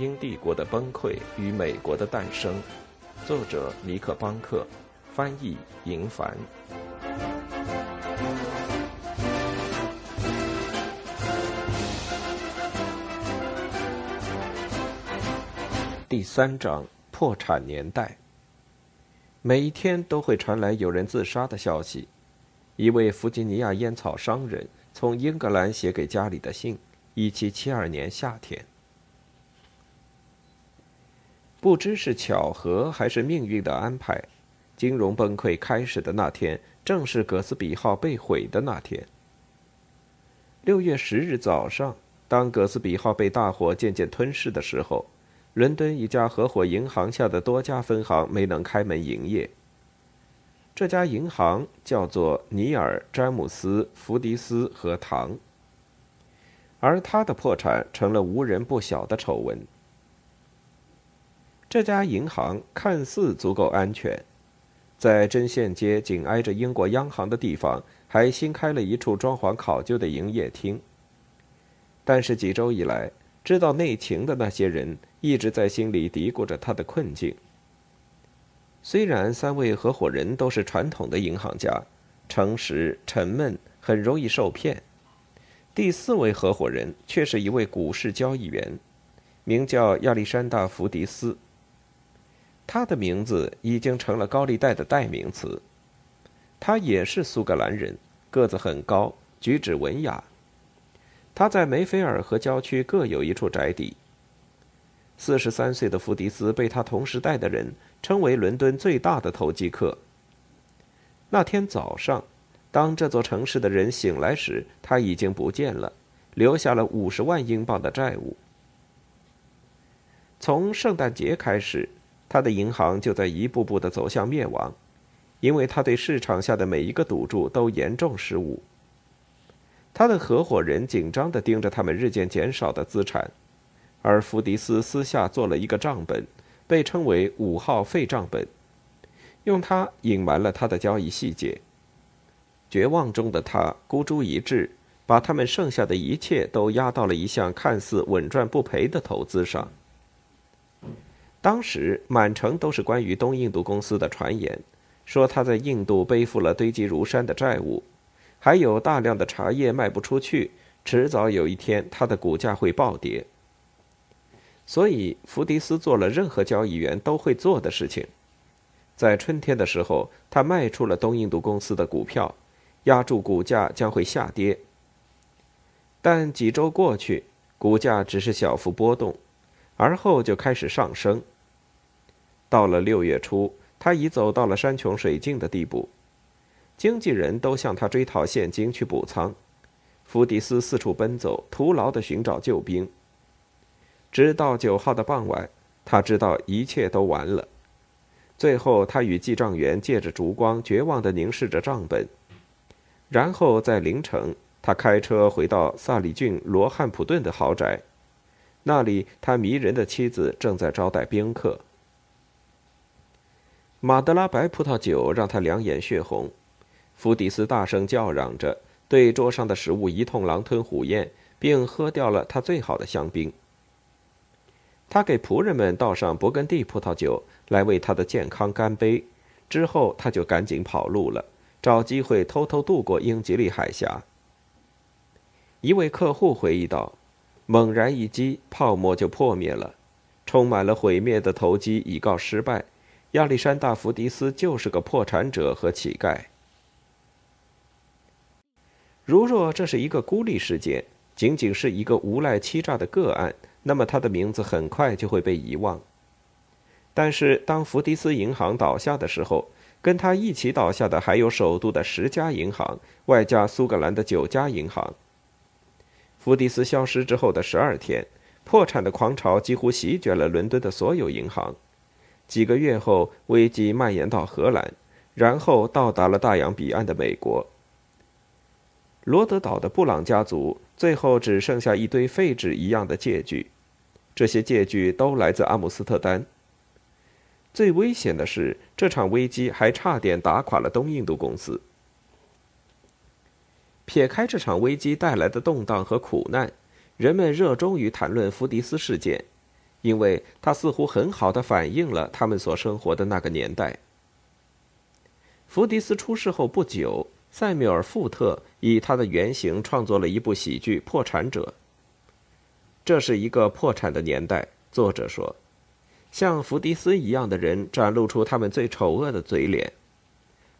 英帝国的崩溃与美国的诞生，作者尼克·邦克，翻译银凡。第三章：破产年代。每一天都会传来有人自杀的消息。一位弗吉尼亚烟草商人从英格兰写给家里的信。一七七二年夏天，不知是巧合还是命运的安排，金融崩溃开始的那天，正是葛斯比号被毁的那天。六月十日早上，当葛斯比号被大火渐渐吞噬的时候，伦敦一家合伙银行下的多家分行没能开门营业。这家银行叫做尼尔、詹姆斯、福迪斯和唐。而他的破产成了无人不晓的丑闻。这家银行看似足够安全，在针线街紧挨着英国央行的地方，还新开了一处装潢考究的营业厅。但是几周以来，知道内情的那些人一直在心里嘀咕着他的困境。虽然三位合伙人都是传统的银行家，诚实、沉闷，很容易受骗。第四位合伙人却是一位股市交易员，名叫亚历山大·福迪斯。他的名字已经成了高利贷的代名词。他也是苏格兰人，个子很高，举止文雅。他在梅菲尔和郊区各有一处宅邸。四十三岁的福迪斯被他同时代的人称为伦敦最大的投机客。那天早上。当这座城市的人醒来时，他已经不见了，留下了五十万英镑的债务。从圣诞节开始，他的银行就在一步步的走向灭亡，因为他对市场下的每一个赌注都严重失误。他的合伙人紧张的盯着他们日渐减少的资产，而福迪斯私下做了一个账本，被称为“五号废账本”，用它隐瞒了他的交易细节。绝望中的他孤注一掷，把他们剩下的一切都压到了一项看似稳赚不赔的投资上。当时满城都是关于东印度公司的传言，说他在印度背负了堆积如山的债务，还有大量的茶叶卖不出去，迟早有一天他的股价会暴跌。所以福迪斯做了任何交易员都会做的事情，在春天的时候，他卖出了东印度公司的股票。压住股价将会下跌，但几周过去，股价只是小幅波动，而后就开始上升。到了六月初，他已走到了山穷水尽的地步，经纪人都向他追讨现金去补仓。福迪斯四处奔走，徒劳地寻找救兵。直到九号的傍晚，他知道一切都完了。最后，他与记账员借着烛光，绝望地凝视着账本。然后在凌晨，他开车回到萨里郡罗汉普顿的豪宅，那里他迷人的妻子正在招待宾客。马德拉白葡萄酒让他两眼血红，福迪斯大声叫嚷着，对桌上的食物一通狼吞虎咽，并喝掉了他最好的香槟。他给仆人们倒上勃艮第葡萄酒来为他的健康干杯，之后他就赶紧跑路了。找机会偷偷渡过英吉利海峡。一位客户回忆道：“猛然一击，泡沫就破灭了，充满了毁灭的投机已告失败。亚历山大·福迪斯就是个破产者和乞丐。如若这是一个孤立事件，仅仅是一个无赖欺诈的个案，那么他的名字很快就会被遗忘。但是当福迪斯银行倒下的时候，跟他一起倒下的还有首都的十家银行，外加苏格兰的九家银行。福迪斯消失之后的十二天，破产的狂潮几乎席卷了伦敦的所有银行。几个月后，危机蔓延到荷兰，然后到达了大洋彼岸的美国。罗德岛的布朗家族最后只剩下一堆废纸一样的借据，这些借据都来自阿姆斯特丹。最危险的是，这场危机还差点打垮了东印度公司。撇开这场危机带来的动荡和苦难，人们热衷于谈论福迪斯事件，因为它似乎很好的反映了他们所生活的那个年代。福迪斯出事后不久，塞缪尔·富特以他的原型创作了一部喜剧《破产者》。这是一个破产的年代，作者说，像福迪斯一样的人展露出他们最丑恶的嘴脸：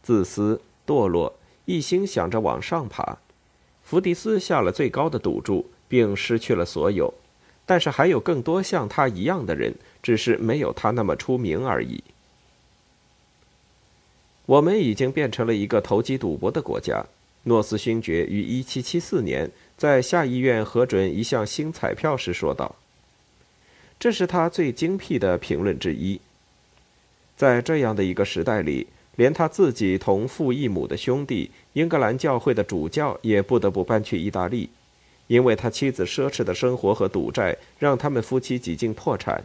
自私、堕落，一心想着往上爬。福迪斯下了最高的赌注，并失去了所有，但是还有更多像他一样的人，只是没有他那么出名而已。我们已经变成了一个投机赌博的国家。诺斯勋爵于1774年在下议院核准一项新彩票时说道：“这是他最精辟的评论之一。在这样的一个时代里，连他自己同父异母的兄弟英格兰教会的主教也不得不搬去意大利，因为他妻子奢侈的生活和赌债让他们夫妻几近破产。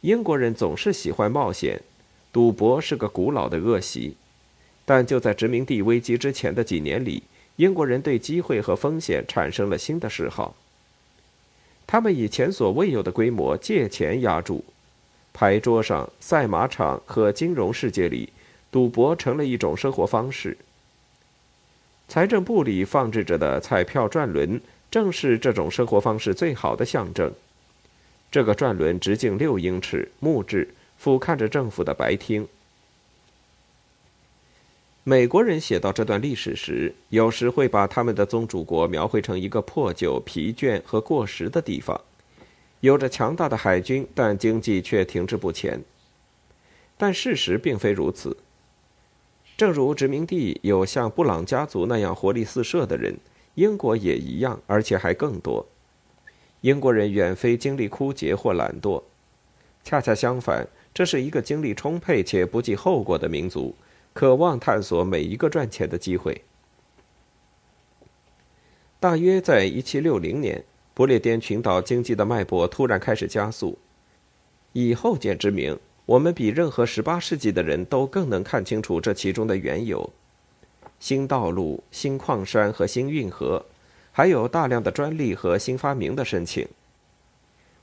英国人总是喜欢冒险。”赌博是个古老的恶习，但就在殖民地危机之前的几年里，英国人对机会和风险产生了新的嗜好。他们以前所未有的规模借钱压注，牌桌上、赛马场和金融世界里，赌博成了一种生活方式。财政部里放置着的彩票转轮，正是这种生活方式最好的象征。这个转轮直径六英尺，木质。俯瞰着政府的白厅。美国人写到这段历史时，有时会把他们的宗主国描绘成一个破旧、疲倦和过时的地方，有着强大的海军，但经济却停滞不前。但事实并非如此。正如殖民地有像布朗家族那样活力四射的人，英国也一样，而且还更多。英国人远非精力枯竭或懒惰，恰恰相反。这是一个精力充沛且不计后果的民族，渴望探索每一个赚钱的机会。大约在1760年，不列颠群岛经济的脉搏突然开始加速。以后见之明，我们比任何18世纪的人都更能看清楚这其中的缘由：新道路、新矿山和新运河，还有大量的专利和新发明的申请。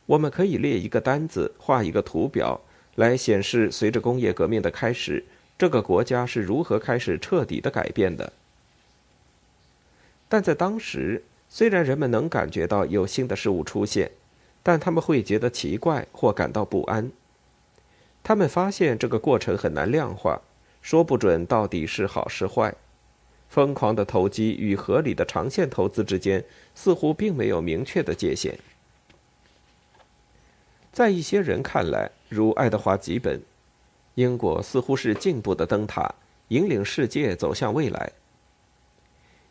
我们可以列一个单子，画一个图表。来显示，随着工业革命的开始，这个国家是如何开始彻底的改变的。但在当时，虽然人们能感觉到有新的事物出现，但他们会觉得奇怪或感到不安。他们发现这个过程很难量化，说不准到底是好是坏。疯狂的投机与合理的长线投资之间似乎并没有明确的界限。在一些人看来，如爱德华·吉本，英国似乎是进步的灯塔，引领世界走向未来。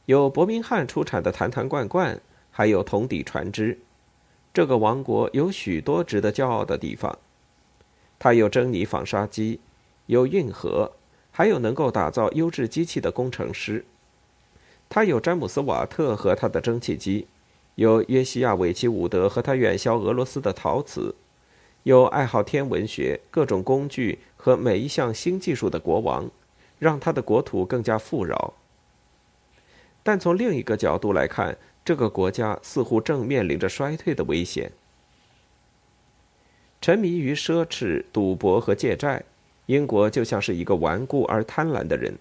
有伯明翰出产的坛坛罐罐，还有铜底船只，这个王国有许多值得骄傲的地方。它有珍妮纺纱机，有运河，还有能够打造优质机器的工程师。它有詹姆斯·瓦特和他的蒸汽机，有约西亚·韦奇伍德和他远销俄罗斯的陶瓷。有爱好天文学、各种工具和每一项新技术的国王，让他的国土更加富饶。但从另一个角度来看，这个国家似乎正面临着衰退的危险。沉迷于奢侈、赌博和借债，英国就像是一个顽固而贪婪的人。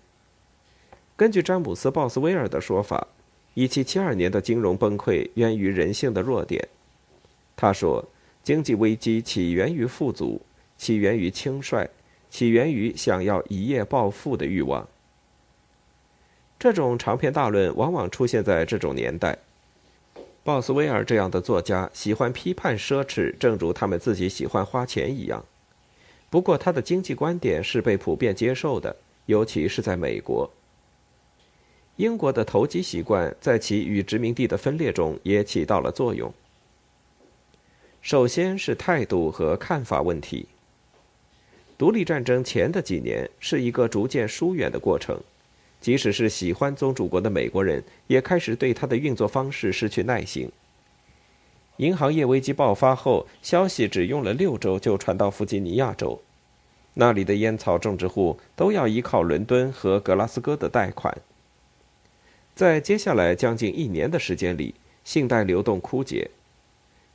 根据詹姆斯·鲍斯威尔的说法，1772年的金融崩溃源于人性的弱点。他说。经济危机起源于富足，起源于轻率，起源于想要一夜暴富的欲望。这种长篇大论往往出现在这种年代。鲍斯威尔这样的作家喜欢批判奢侈，正如他们自己喜欢花钱一样。不过，他的经济观点是被普遍接受的，尤其是在美国。英国的投机习惯在其与殖民地的分裂中也起到了作用。首先是态度和看法问题。独立战争前的几年是一个逐渐疏远的过程，即使是喜欢宗主国的美国人，也开始对他的运作方式失去耐心。银行业危机爆发后，消息只用了六周就传到弗吉尼亚州，那里的烟草种植户都要依靠伦敦和格拉斯哥的贷款。在接下来将近一年的时间里，信贷流动枯竭。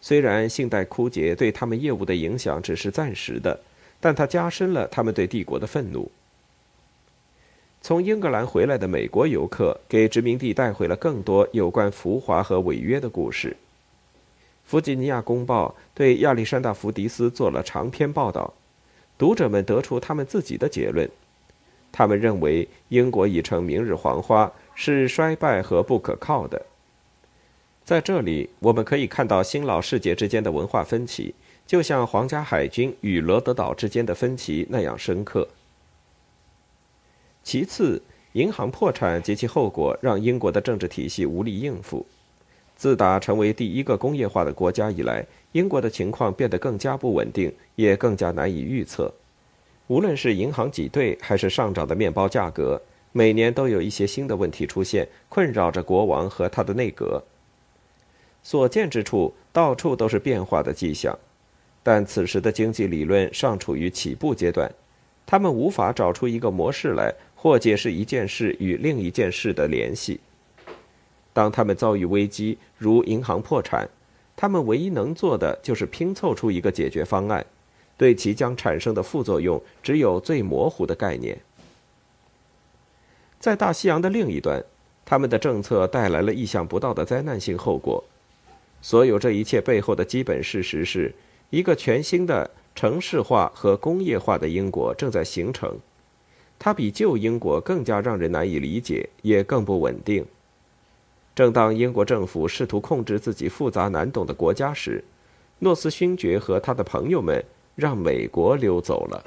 虽然信贷枯竭对他们业务的影响只是暂时的，但它加深了他们对帝国的愤怒。从英格兰回来的美国游客给殖民地带回了更多有关浮华和违约的故事。弗吉尼亚公报对亚历山大·福迪斯做了长篇报道，读者们得出他们自己的结论。他们认为英国已成明日黄花，是衰败和不可靠的。在这里，我们可以看到新老世界之间的文化分歧，就像皇家海军与罗德岛之间的分歧那样深刻。其次，银行破产及其后果让英国的政治体系无力应付。自打成为第一个工业化的国家以来，英国的情况变得更加不稳定，也更加难以预测。无论是银行挤兑，还是上涨的面包价格，每年都有一些新的问题出现，困扰着国王和他的内阁。所见之处，到处都是变化的迹象，但此时的经济理论尚处于起步阶段，他们无法找出一个模式来。或解释一件事与另一件事的联系。当他们遭遇危机，如银行破产，他们唯一能做的就是拼凑出一个解决方案，对其将产生的副作用只有最模糊的概念。在大西洋的另一端，他们的政策带来了意想不到的灾难性后果。所有这一切背后的基本事实是，一个全新的城市化和工业化的英国正在形成。它比旧英国更加让人难以理解，也更不稳定。正当英国政府试图控制自己复杂难懂的国家时，诺斯勋爵和他的朋友们让美国溜走了。